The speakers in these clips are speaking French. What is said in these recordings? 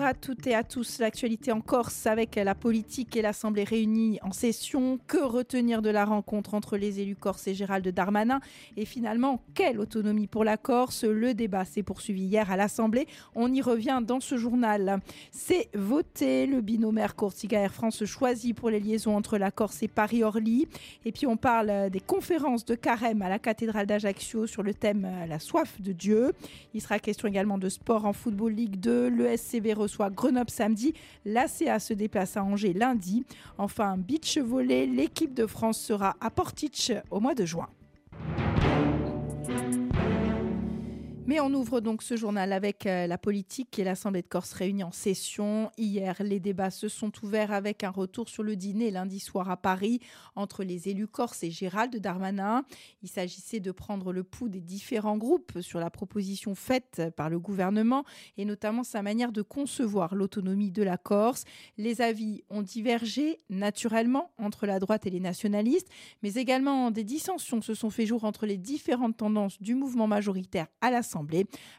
à toutes et à tous. L'actualité en Corse avec la politique et l'Assemblée réunie en session. Que retenir de la rencontre entre les élus corse et Gérald Darmanin? Et finalement, quelle autonomie pour la Corse? Le débat s'est poursuivi hier à l'Assemblée. On y revient dans ce journal. C'est voté. Le binomaire Corsica Air France choisi pour les liaisons entre la Corse et Paris-Orly. Et puis on parle des conférences de carême à la cathédrale d'Ajaccio sur le thème La soif de Dieu. Il sera question également de sport en Football League 2. Le SCB reçoit Grenoble samedi. L'ACA se déplace à Angers lundi. Enfin, beach volley, l'équipe de France sera à Portich au mois de juin. On ouvre donc ce journal avec euh, la politique et l'Assemblée de Corse réunie en session. Hier, les débats se sont ouverts avec un retour sur le dîner lundi soir à Paris entre les élus corse et Gérald Darmanin. Il s'agissait de prendre le pouls des différents groupes sur la proposition faite par le gouvernement et notamment sa manière de concevoir l'autonomie de la Corse. Les avis ont divergé naturellement entre la droite et les nationalistes, mais également des dissensions se sont fait jour entre les différentes tendances du mouvement majoritaire à l'Assemblée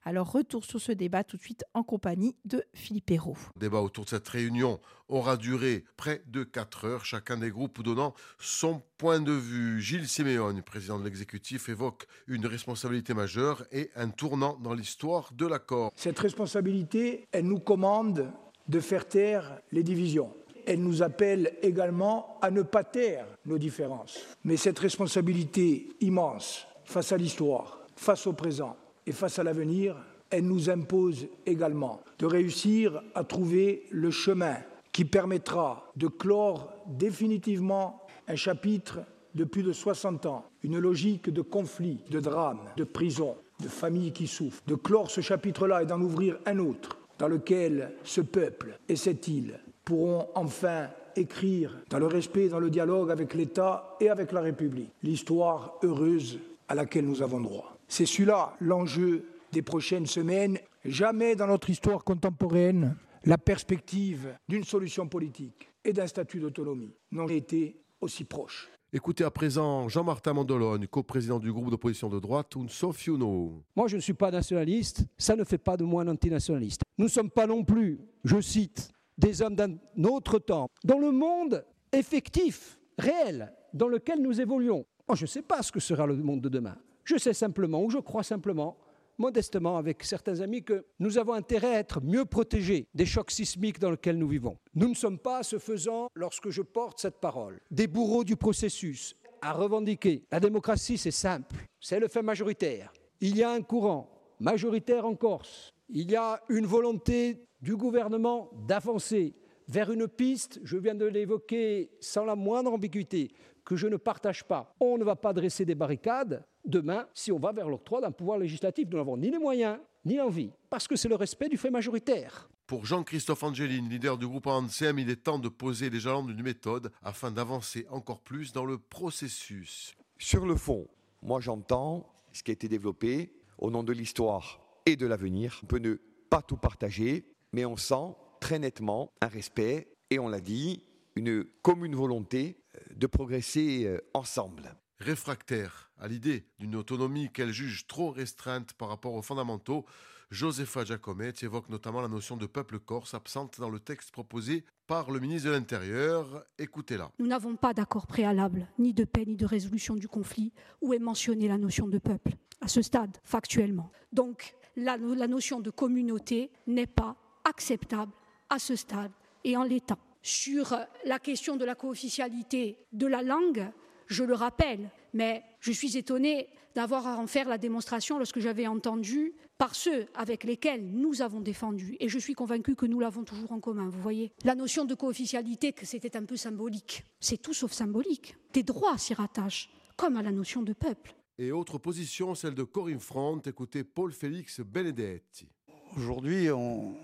alors retour sur ce débat tout de suite en compagnie de Philippe Hérault. Le débat autour de cette réunion aura duré près de 4 heures, chacun des groupes donnant son point de vue. Gilles Siméon, président de l'exécutif, évoque une responsabilité majeure et un tournant dans l'histoire de l'accord. Cette responsabilité, elle nous commande de faire taire les divisions elle nous appelle également à ne pas taire nos différences. Mais cette responsabilité immense face à l'histoire, face au présent, et face à l'avenir, elle nous impose également de réussir à trouver le chemin qui permettra de clore définitivement un chapitre de plus de 60 ans, une logique de conflit, de drame, de prison, de familles qui souffrent, de clore ce chapitre-là et d'en ouvrir un autre dans lequel ce peuple et cette île pourront enfin écrire dans le respect, dans le dialogue avec l'État et avec la République, l'histoire heureuse à laquelle nous avons droit. C'est celui-là l'enjeu des prochaines semaines. Jamais dans notre histoire contemporaine, la perspective d'une solution politique et d'un statut d'autonomie n'ont été aussi proches. Écoutez à présent Jean-Martin Mandolone, co-président du groupe d'opposition de droite, Un Sofiuno. Moi, je ne suis pas nationaliste, ça ne fait pas de moi un antinationaliste. Nous ne sommes pas non plus, je cite, des hommes d'un autre temps. Dans le monde effectif, réel, dans lequel nous évoluons, moi, je ne sais pas ce que sera le monde de demain. Je sais simplement, ou je crois simplement, modestement avec certains amis, que nous avons intérêt à être mieux protégés des chocs sismiques dans lesquels nous vivons. Nous ne sommes pas, ce faisant, lorsque je porte cette parole, des bourreaux du processus à revendiquer. La démocratie, c'est simple, c'est le fait majoritaire. Il y a un courant majoritaire en Corse. Il y a une volonté du gouvernement d'avancer vers une piste, je viens de l'évoquer sans la moindre ambiguïté, que je ne partage pas. On ne va pas dresser des barricades demain si on va vers l'octroi d'un pouvoir législatif. Nous n'avons ni les moyens, ni l'envie, parce que c'est le respect du fait majoritaire. Pour Jean-Christophe Angeline, leader du groupe ANSEM, il est temps de poser les jalons d'une méthode afin d'avancer encore plus dans le processus. Sur le fond, moi j'entends ce qui a été développé au nom de l'histoire et de l'avenir. On peut ne pas tout partager, mais on sent très nettement un respect et on l'a dit, une commune volonté de progresser euh, ensemble. Réfractaire à l'idée d'une autonomie qu'elle juge trop restreinte par rapport aux fondamentaux, Josepha Giacomet évoque notamment la notion de peuple corse absente dans le texte proposé par le ministre de l'Intérieur. Écoutez-la. Nous n'avons pas d'accord préalable, ni de paix, ni de résolution du conflit, où est mentionnée la notion de peuple, à ce stade, factuellement. Donc, la notion de communauté n'est pas acceptable à ce stade et en l'état. Sur la question de la co-officialité de la langue, je le rappelle, mais je suis étonnée d'avoir à en faire la démonstration lorsque j'avais entendu par ceux avec lesquels nous avons défendu, et je suis convaincue que nous l'avons toujours en commun, vous voyez. La notion de co-officialité, que c'était un peu symbolique. C'est tout sauf symbolique. Des droits s'y rattachent, comme à la notion de peuple. Et autre position, celle de Corinne Front, écoutez Paul-Félix Benedetti. Aujourd'hui, on,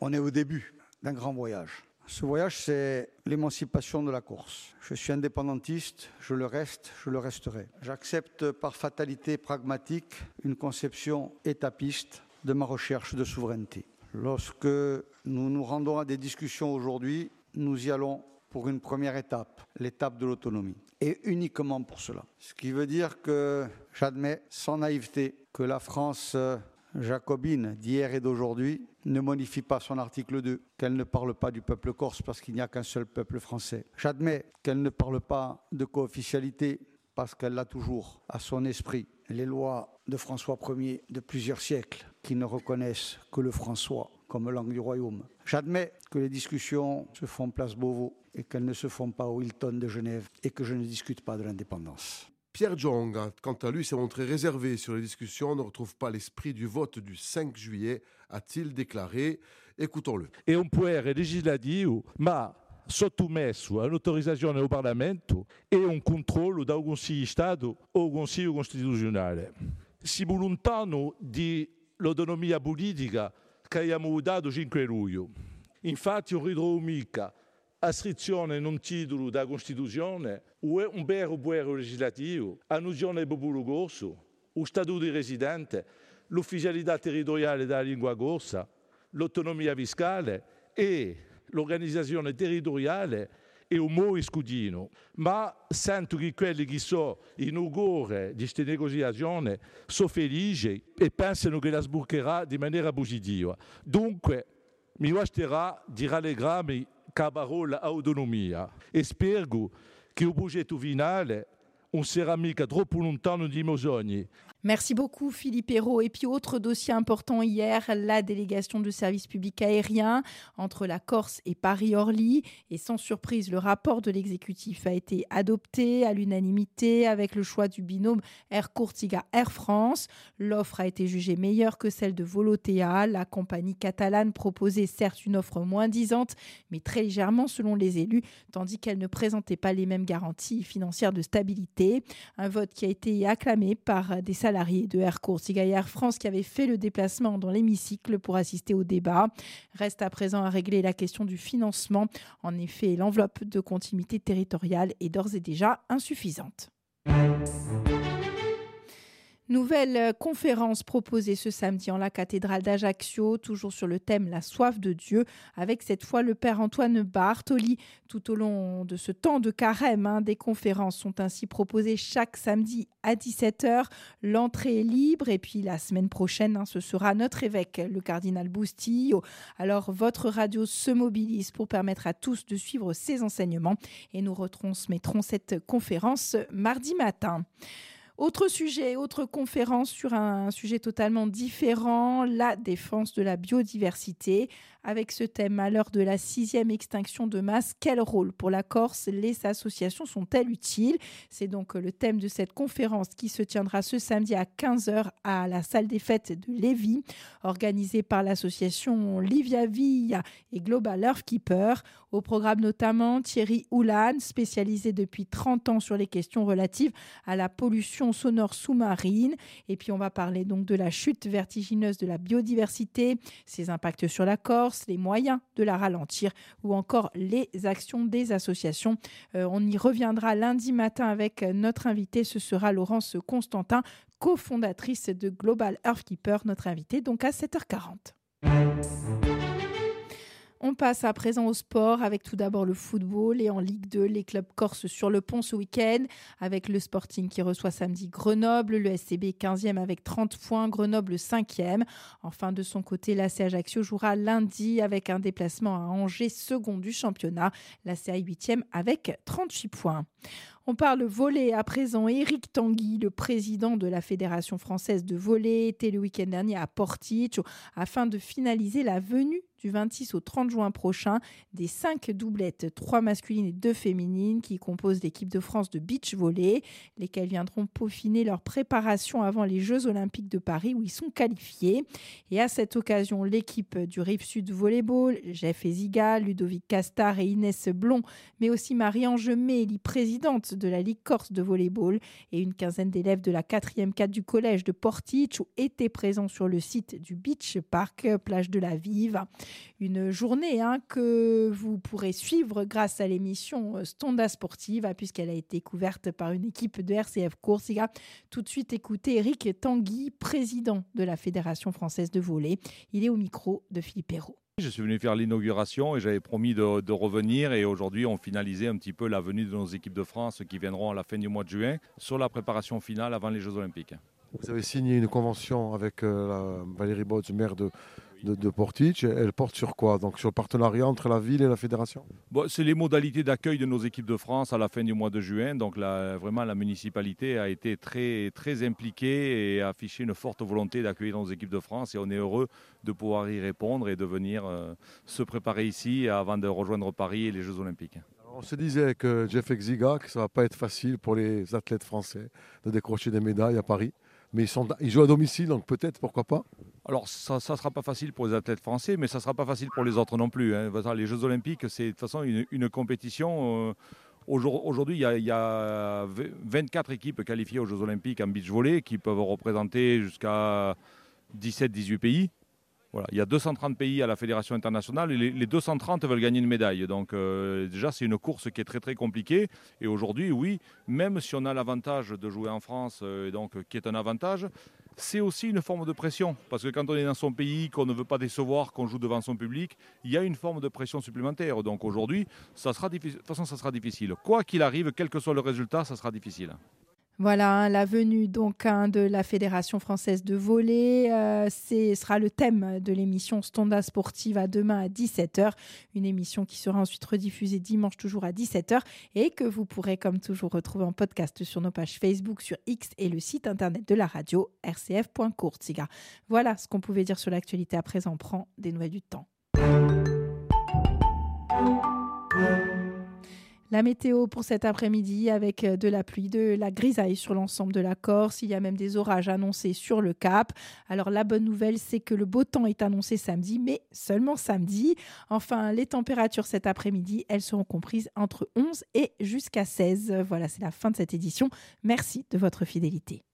on est au début d'un grand voyage. Ce voyage, c'est l'émancipation de la Corse. Je suis indépendantiste, je le reste, je le resterai. J'accepte par fatalité pragmatique une conception étapiste de ma recherche de souveraineté. Lorsque nous nous rendons à des discussions aujourd'hui, nous y allons pour une première étape, l'étape de l'autonomie, et uniquement pour cela. Ce qui veut dire que j'admets sans naïveté que la France euh, jacobine d'hier et d'aujourd'hui ne modifie pas son article 2, qu'elle ne parle pas du peuple corse parce qu'il n'y a qu'un seul peuple français. J'admets qu'elle ne parle pas de co-officialité parce qu'elle l'a toujours à son esprit. Les lois de François Ier de plusieurs siècles qui ne reconnaissent que le François comme langue du royaume. J'admets que les discussions se font place Beauvau et qu'elles ne se font pas au Hilton de Genève et que je ne discute pas de l'indépendance. Pierre Jong, quant à lui, s'est montré réservé sur les discussions, ne retrouve pas l'esprit du vote du 5 juillet, a-t-il déclaré. Écoutons-le. È un potere legislativo, ma sottomesso all'autorizzazione del Parlamento e un controllo da un Consiglio Stato o Consiglio Costituzionale. Si lontano di l'autonomia politica che abbiamo dato 5 luglio. Infatti mica ascrizione in un titolo da Costituzione un vero potere legislativo, annuncione del popolo corso, o statuto di residente, l'ufficialità territoriale della lingua corsa, l'autonomia fiscale e l'organizzazione territoriale e un mo scudino, ma sento che quelli che sono in ugore di queste negoziazioni sono felici e pensano che la sburcherà di maniera positiva. Dunque, mi basterà di rallegrarmi con parola autonomia. E spero che il progetto finale non sarà mica troppo lontano miei sogni Merci beaucoup Philippe Hérault. Et puis autre dossier important hier, la délégation de service public aérien entre la Corse et Paris-Orly. Et sans surprise, le rapport de l'exécutif a été adopté à l'unanimité avec le choix du binôme Air Courtiga Air France. L'offre a été jugée meilleure que celle de Volotea. La compagnie catalane proposait certes une offre moins disante, mais très légèrement selon les élus, tandis qu'elle ne présentait pas les mêmes garanties financières de stabilité. Un vote qui a été acclamé par des salariés de Air Corsica et Air France qui avait fait le déplacement dans l'hémicycle pour assister au débat. Reste à présent à régler la question du financement. En effet, l'enveloppe de continuité territoriale est d'ores et déjà insuffisante. Nouvelle euh, conférence proposée ce samedi en la cathédrale d'Ajaccio, toujours sur le thème La soif de Dieu, avec cette fois le Père Antoine Bartoli. Tout au long de ce temps de carême, hein, des conférences sont ainsi proposées chaque samedi à 17h. L'entrée est libre et puis la semaine prochaine, hein, ce sera notre évêque, le cardinal Bustillo. Alors votre radio se mobilise pour permettre à tous de suivre ces enseignements et nous retransmettrons cette conférence mardi matin. Autre sujet, autre conférence sur un sujet totalement différent, la défense de la biodiversité. Avec ce thème, à l'heure de la sixième extinction de masse, quel rôle pour la Corse les associations sont-elles utiles? C'est donc le thème de cette conférence qui se tiendra ce samedi à 15h à la salle des fêtes de Lévis, organisée par l'association Livia Villa et Global Earthkeeper. Au programme notamment Thierry Houlan, spécialisé depuis 30 ans sur les questions relatives à la pollution sonore sous-marine. Et puis on va parler donc de la chute vertigineuse de la biodiversité, ses impacts sur la Corse, les moyens de la ralentir ou encore les actions des associations. Euh, on y reviendra lundi matin avec notre invité, ce sera Laurence Constantin, cofondatrice de Global Earthkeeper, notre invité donc à 7h40. On passe à présent au sport avec tout d'abord le football et en Ligue 2, les clubs corses sur le pont ce week-end avec le Sporting qui reçoit samedi Grenoble, le SCB 15e avec 30 points, Grenoble 5e. Enfin, de son côté, l'AC Ajaccio jouera lundi avec un déplacement à Angers, second du championnat, l'AC 8e avec 38 points. On parle volet à présent. Éric Tanguy, le président de la Fédération française de volley, était le week-end dernier à Portici afin de finaliser la venue du 26 au 30 juin prochain des cinq doublettes, trois masculines et deux féminines, qui composent l'équipe de France de beach volley, lesquelles viendront peaufiner leur préparation avant les Jeux Olympiques de Paris où ils sont qualifiés. Et à cette occasion, l'équipe du Rive Sud Volleyball, Jeff Eziga, Ludovic Castar et Inès Blond, mais aussi Marie-Ange Méli, présidente de la Ligue Corse de volleyball, et une quinzaine d'élèves de la 4e 4 du collège de Portich étaient présents sur le site du Beach Park, plage de la Vive. Une journée hein, que vous pourrez suivre grâce à l'émission Stonda Sportive, puisqu'elle a été couverte par une équipe de RCF Coursiga. Tout de suite, écoutez Eric Tanguy, président de la Fédération française de volley. Il est au micro de Philippe Hérault. Je suis venu faire l'inauguration et j'avais promis de, de revenir et aujourd'hui on finalisait un petit peu la venue de nos équipes de France qui viendront à la fin du mois de juin sur la préparation finale avant les Jeux Olympiques. Vous avez signé une convention avec euh, la Valérie Bodz, maire de, de, de Portic. Elle porte sur quoi? Donc sur le partenariat entre la ville et la fédération? Bon, c'est les modalités d'accueil de nos équipes de France à la fin du mois de juin. Donc la- vraiment, la municipalité a été très, très impliquée et a affiché une forte volonté d'accueillir nos équipes de France. Et on est heureux de pouvoir y répondre et de venir euh, se préparer ici avant de rejoindre Paris et les Jeux Olympiques. On se disait que Jeff Exiga, que ça va pas être facile pour les athlètes français de décrocher des médailles à Paris. Mais ils, jouent à domicile, donc peut-être, pourquoi pas Alors, ça ne sera pas facile pour les athlètes français, mais ça ne sera pas facile pour les autres non plus. hein. Les Jeux Olympiques, c'est de toute façon une, compétition. euh, aujourd- Aujourd'hui, il y, y a v- 24 équipes qualifiées aux Jeux Olympiques en beach volley qui peuvent représenter jusqu'à 17-18 pays. Voilà, il y a 230 pays à la fédération internationale et les, les 230 veulent gagner une médaille. Donc euh, déjà, c'est une course qui est très très compliquée. Et aujourd'hui, oui, même si on a l'avantage de jouer en France, euh, et donc qui est un avantage, c'est aussi une forme de pression. Parce que quand on est dans son pays, qu'on ne veut pas décevoir, qu'on joue devant son public, il y a une forme de pression supplémentaire. Donc aujourd'hui. De toute façon, ça sera difficile. Quoi qu'il arrive, quel que soit le résultat, ça sera difficile. Voilà, hein, la venue donc hein, de la Fédération française de volley, euh, c'est sera le thème de l'émission Stonda Sportive à demain à 17h, une émission qui sera ensuite rediffusée dimanche toujours à 17h et que vous pourrez comme toujours retrouver en podcast sur nos pages Facebook, sur X et le site internet de la radio rcf.courtsiga. Voilà ce qu'on pouvait dire sur l'actualité. À présent, prend des nouvelles du temps. La météo pour cet après-midi avec euh, de la pluie, de la grisaille sur l'ensemble de la Corse. Il y a même des orages annoncés sur le Cap. Alors la bonne nouvelle, c'est que le beau temps est annoncé samedi, mais seulement samedi. Enfin, les températures cet après-midi, elles seront comprises entre 11 et jusqu'à 16. Voilà, c'est la fin de cette édition. Merci de votre fidélité.